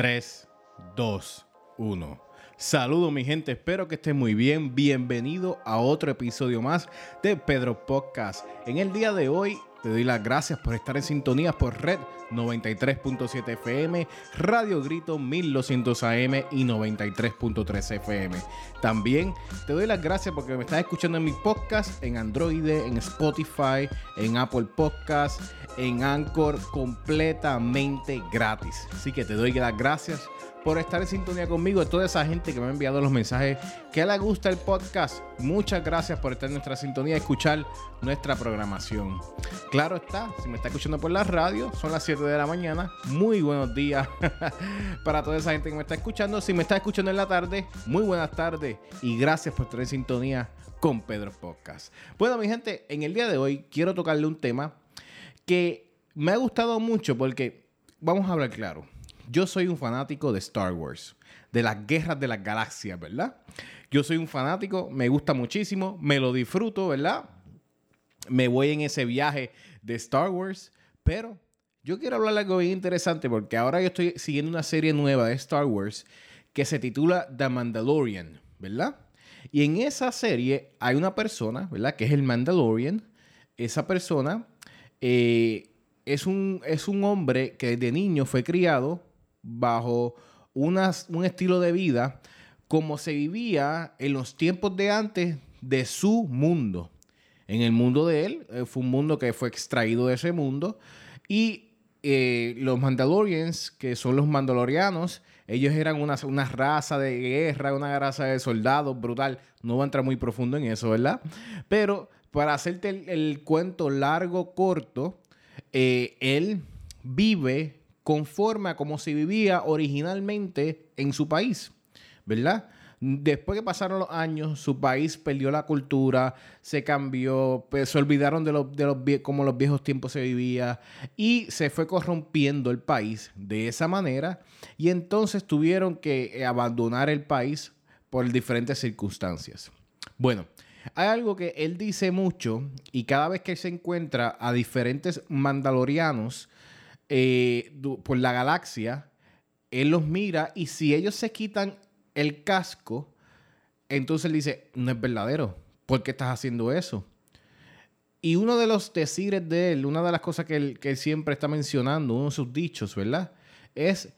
3, 2, 1. Saludos mi gente, espero que estén muy bien. Bienvenido a otro episodio más de Pedro Podcast. En el día de hoy te doy las gracias por estar en sintonía por Red 93.7 FM, Radio Grito 1200 AM y 93.3 FM. También te doy las gracias porque me estás escuchando en mi podcast en Android, en Spotify, en Apple Podcast, en Anchor completamente gratis. Así que te doy las gracias por estar en sintonía conmigo, toda esa gente que me ha enviado los mensajes que le gusta el podcast. Muchas gracias por estar en nuestra sintonía y escuchar nuestra programación. Claro está, si me está escuchando por la radio, son las 7 de la mañana. Muy buenos días para toda esa gente que me está escuchando. Si me está escuchando en la tarde, muy buenas tardes y gracias por estar en sintonía con Pedro Podcast. Bueno, mi gente, en el día de hoy quiero tocarle un tema que me ha gustado mucho porque vamos a hablar claro yo soy un fanático de Star Wars, de las guerras de las galaxias, ¿verdad? Yo soy un fanático, me gusta muchísimo, me lo disfruto, ¿verdad? Me voy en ese viaje de Star Wars, pero yo quiero hablar algo bien interesante porque ahora yo estoy siguiendo una serie nueva de Star Wars que se titula The Mandalorian, ¿verdad? Y en esa serie hay una persona, ¿verdad? Que es el Mandalorian. Esa persona eh, es, un, es un hombre que desde niño fue criado bajo un estilo de vida como se vivía en los tiempos de antes de su mundo. En el mundo de él, eh, fue un mundo que fue extraído de ese mundo. Y eh, los Mandalorians, que son los Mandalorianos, ellos eran una, una, raza de guerra, una raza de soldados brutal. No voy a entrar muy profundo en eso, ¿verdad? Pero para hacerte el, cuento largo, corto, eh, él vive conforme a como se vivía originalmente en su país, ¿verdad? Después que pasaron los años, su país perdió la cultura, se cambió, pues, se olvidaron de, los, de los como los viejos tiempos se vivía y se fue corrompiendo el país de esa manera y entonces tuvieron que eh, abandonar el país por diferentes circunstancias. Bueno, hay algo que él dice mucho y cada vez que se encuentra a diferentes mandalorianos, eh, por la galaxia, él los mira y si ellos se quitan el casco, entonces él dice, no es verdadero, ¿por qué estás haciendo eso? Y uno de los decires de él, una de las cosas que él, que siempre está mencionando, uno de sus dichos, ¿verdad? Es,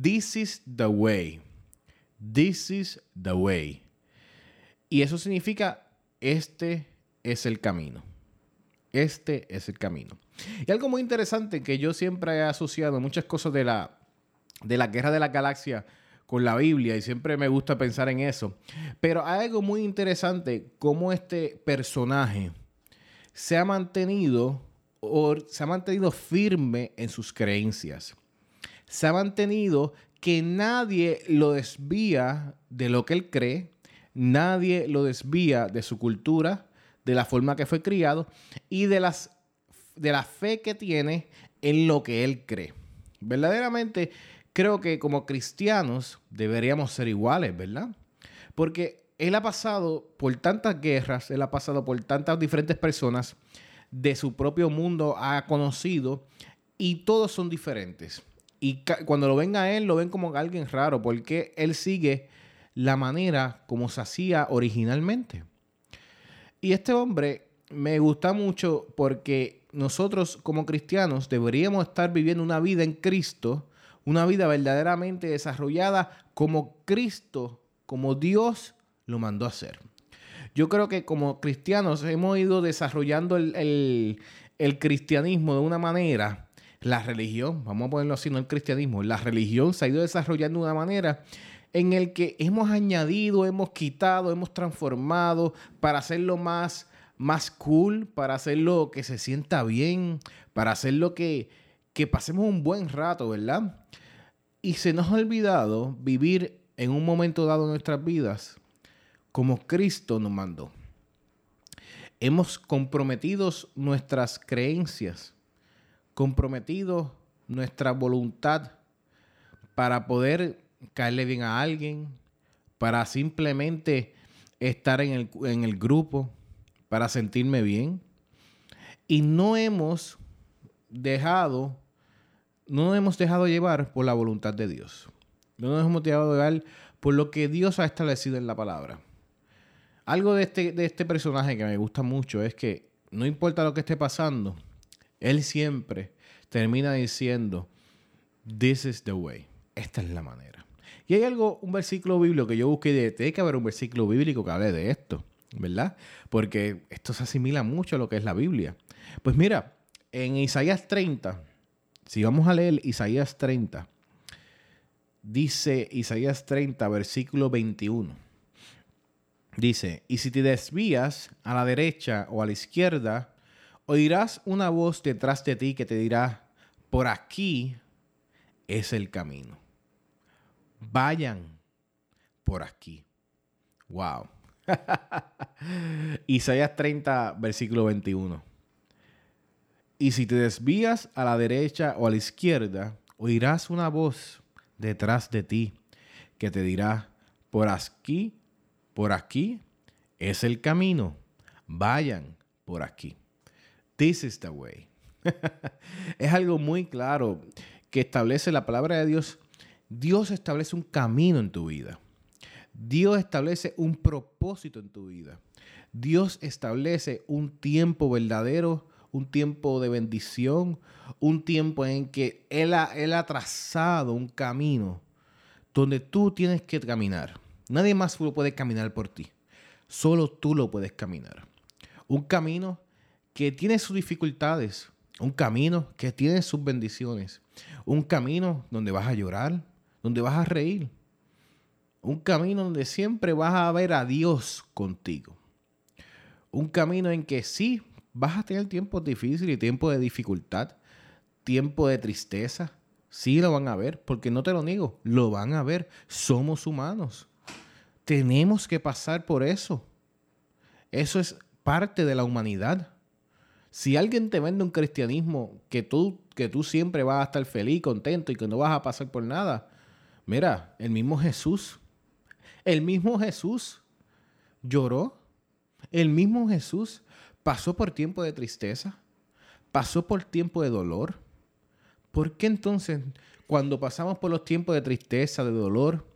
this is the way. This is the way. Y eso significa, este es el camino. Este es el camino. Y algo muy interesante que yo siempre he asociado muchas cosas de la, de la guerra de la galaxia con la Biblia y siempre me gusta pensar en eso. Pero hay algo muy interesante cómo este personaje se ha mantenido o se ha mantenido firme en sus creencias. Se ha mantenido que nadie lo desvía de lo que él cree, nadie lo desvía de su cultura, de la forma que fue criado y de, las, de la fe que tiene en lo que él cree. Verdaderamente creo que como cristianos deberíamos ser iguales, ¿verdad? Porque él ha pasado por tantas guerras, él ha pasado por tantas diferentes personas, de su propio mundo ha conocido y todos son diferentes. Y cuando lo ven a él, lo ven como alguien raro, porque él sigue la manera como se hacía originalmente. Y este hombre me gusta mucho porque nosotros como cristianos deberíamos estar viviendo una vida en Cristo, una vida verdaderamente desarrollada como Cristo, como Dios lo mandó a hacer. Yo creo que como cristianos hemos ido desarrollando el, cristianismo de una manera, la religión, vamos a ponerlo así, no el cristianismo, la religión se ha ido desarrollando de una manera en el que hemos añadido, hemos quitado, hemos transformado para hacerlo más, más cool, para hacerlo que se sienta bien, para hacerlo que, que pasemos un buen rato, ¿verdad? Y se nos ha olvidado vivir en un momento dado en nuestras vidas como Cristo nos mandó. Hemos comprometido nuestras creencias, comprometido nuestra voluntad para poder caerle bien a alguien, para simplemente estar en el, en el grupo, para sentirme bien. Y no hemos dejado, no hemos dejado llevar por la voluntad de Dios. No nos dejemos llevar por lo que Dios ha establecido en la palabra. Algo de este, de este personaje que me gusta mucho es que no importa lo que esté pasando, él siempre termina diciendo, This is the way. Esta es la manera. Y hay algo, un versículo bíblico que yo busqué de, tiene que haber un versículo bíblico que hable de esto, ¿verdad? Porque esto se asimila mucho a lo que es la Biblia. Pues mira, en Isaías 30, si vamos a leer Isaías 30, dice Isaías 30, versículo 21. Dice, y si te desvías a la derecha o a la izquierda, oirás una voz detrás de ti que te dirá, por aquí es el camino. Vayan por aquí. Wow. Isaías 30, versículo 21. Y si te desvías a la derecha o a la izquierda, oirás una voz detrás de ti que te dirá, por aquí por aquí es el camino. Vayan por aquí. This is the way. es algo muy claro que establece la palabra de Dios. Dios establece un camino en tu vida. Dios establece un propósito en tu vida. Dios establece un tiempo verdadero, un tiempo de bendición, un tiempo en que Él ha, él ha trazado un camino donde tú tienes que caminar. Nadie más lo puede caminar por ti. Solo tú lo puedes caminar. Un camino que tiene sus dificultades. Un camino que tiene sus bendiciones. Un camino donde vas a llorar, donde vas a reír. Un camino donde siempre vas a ver a Dios contigo. Un camino en que sí vas a tener tiempos difíciles y tiempos de dificultad, tiempo de tristeza. Sí lo van a ver, porque no te lo niego, lo van a ver. Somos humanos. Tenemos que pasar por eso. Eso es parte de la humanidad. Si alguien te vende un cristianismo que tú, que tú siempre vas a estar feliz, contento y que no vas a pasar por nada, mira, el mismo Jesús, el mismo Jesús lloró, el mismo Jesús pasó por tiempo de tristeza, pasó por tiempo de dolor. ¿Por qué entonces cuando pasamos por los tiempos de tristeza, de dolor,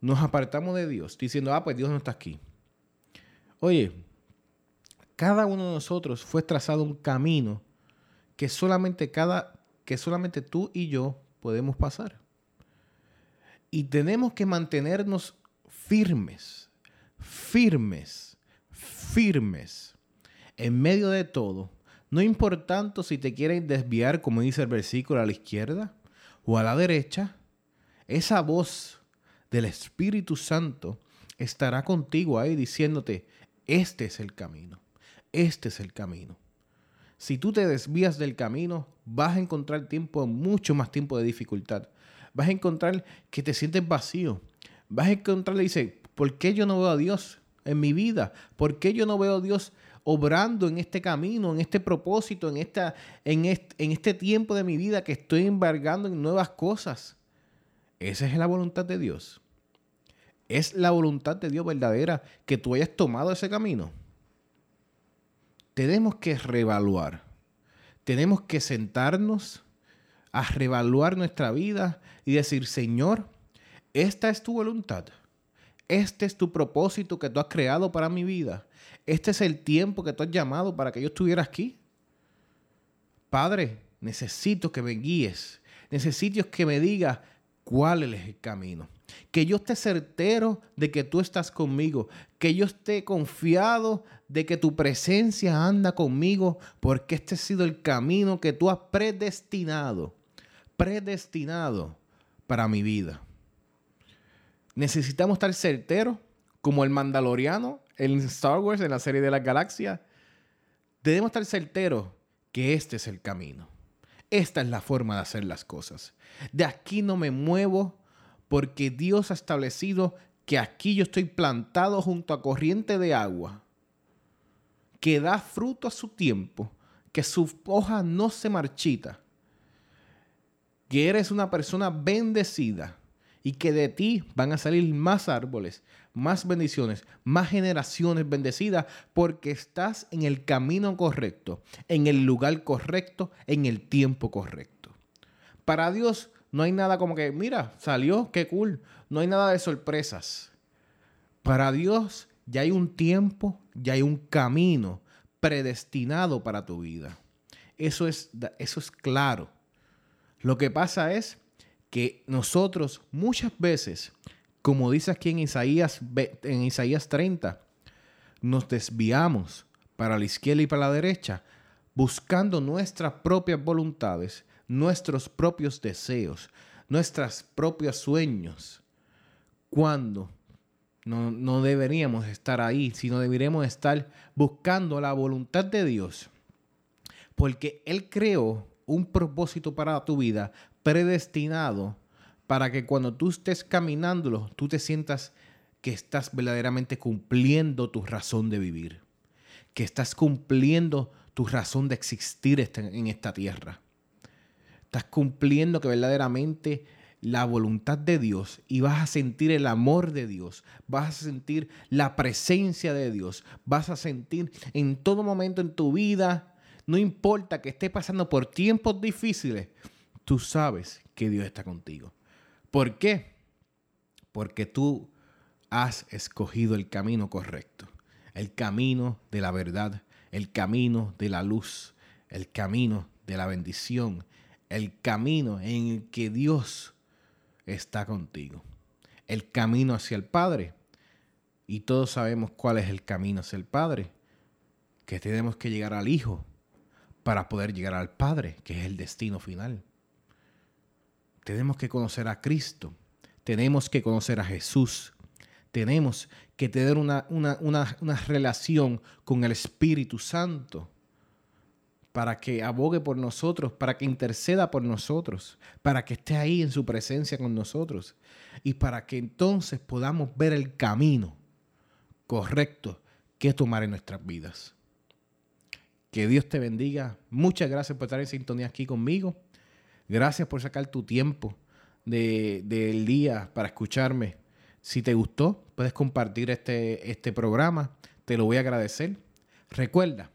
nos apartamos de Dios diciendo, ah, pues Dios no está aquí. Oye, cada uno de nosotros fue trazado un camino que solamente cada que solamente tú y yo podemos pasar. Y tenemos que mantenernos firmes, firmes, firmes en medio de todo. No importando si te quieren desviar, como dice el versículo, a la izquierda o a la derecha, esa voz del Espíritu Santo estará contigo ahí diciéndote, este es el camino, este es el camino. Si tú te desvías del camino, vas a encontrar tiempo, mucho más tiempo de dificultad. Vas a encontrar que te sientes vacío. Vas a encontrar, le dice, ¿por qué yo no veo a Dios en mi vida? ¿Por qué yo no veo a Dios obrando en este camino, en este propósito, en, esta, en, este, en este tiempo de mi vida que estoy embargando en nuevas cosas? Esa es la voluntad de Dios. Es la voluntad de Dios verdadera que tú hayas tomado ese camino. Tenemos que reevaluar. Tenemos que sentarnos a reevaluar nuestra vida y decir, Señor, esta es tu voluntad. Este es tu propósito que tú has creado para mi vida. Este es el tiempo que tú has llamado para que yo estuviera aquí. Padre, necesito que me guíes. Necesito que me digas cuál es el camino. Que yo esté certero de que tú estás conmigo. Que yo esté confiado de que tu presencia anda conmigo porque este ha sido el camino que tú has predestinado. Predestinado para mi vida. Necesitamos estar certeros como el mandaloriano en Star Wars, en la serie de las galaxias. Debemos estar certeros que este es el camino. Esta es la forma de hacer las cosas. De aquí no me muevo porque Dios ha establecido que aquí yo estoy plantado junto a corriente de agua, que da fruto a su tiempo, que su hoja no se marchita, que eres una persona bendecida y que de ti van a salir más árboles, más bendiciones, más generaciones bendecidas, porque estás en el camino correcto, en el lugar correcto, en el tiempo correcto. Para Dios No hay nada como que, mira, salió, qué cool. No hay nada de sorpresas. Para Dios ya hay un tiempo, ya hay un camino predestinado para tu vida. Eso es, eso es claro. Lo que pasa es que nosotros muchas veces, como dice aquí en Isaías, en Isaías 30, nos desviamos para la izquierda y para la derecha, buscando nuestras propias voluntades, nuestros propios deseos, nuestros propios sueños, cuando no, no deberíamos estar ahí, sino deberíamos estar buscando la voluntad de Dios. Porque Él creó un propósito para tu vida predestinado para que cuando tú estés caminándolo, tú te sientas que estás verdaderamente cumpliendo tu razón de vivir, que estás cumpliendo tu razón de existir en esta tierra. Estás cumpliendo que verdaderamente la voluntad de Dios y vas a sentir el amor de Dios, vas a sentir la presencia de Dios, vas a sentir en todo momento en tu vida, no importa que estés pasando por tiempos difíciles, tú sabes que Dios está contigo. ¿Por qué? Porque tú has escogido el camino correcto, el camino de la verdad, el camino de la luz, el camino de la bendición, el camino en el que Dios está contigo. El camino hacia el Padre. Y todos sabemos cuál es el camino hacia el Padre. Que tenemos que llegar al Hijo para poder llegar al Padre, que es el destino final. Tenemos que conocer a Cristo. Tenemos que conocer a Jesús. Tenemos que tener una, una, una relación con el Espíritu Santo para que abogue por nosotros, para que interceda por nosotros, para que esté ahí en su presencia con nosotros y para que entonces podamos ver el camino correcto que tomar en nuestras vidas. Que Dios te bendiga. Muchas gracias por estar en sintonía aquí conmigo. Gracias por sacar tu tiempo del día para escucharme. Si te gustó, puedes compartir este, este programa. Te lo voy a agradecer. Recuerda,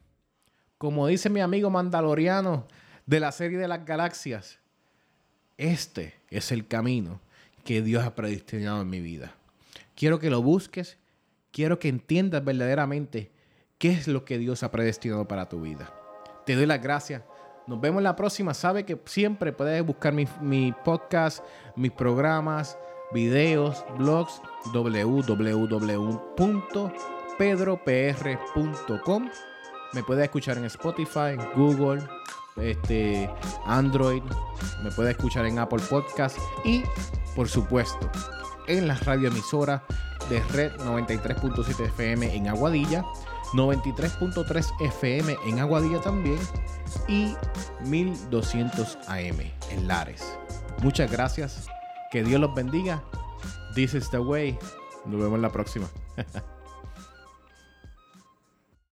como dice mi amigo mandaloriano de la serie de las galaxias, este es el camino que Dios ha predestinado en mi vida. Quiero que lo busques, quiero que entiendas verdaderamente qué es lo que Dios ha predestinado para tu vida. Te doy las gracias. Nos vemos la próxima. Sabe que siempre puedes buscar mi, mi podcast, mis programas, videos, blogs, www.pedropr.com me puede escuchar en Spotify, Google, este, Android. Me puede escuchar en Apple Podcast y, por supuesto, en la radioemisora de Red 93.7 FM en Aguadilla, 93.3 FM en Aguadilla también y 1200 AM en Lares. Muchas gracias. Que Dios los bendiga. This is the way. Nos vemos la próxima.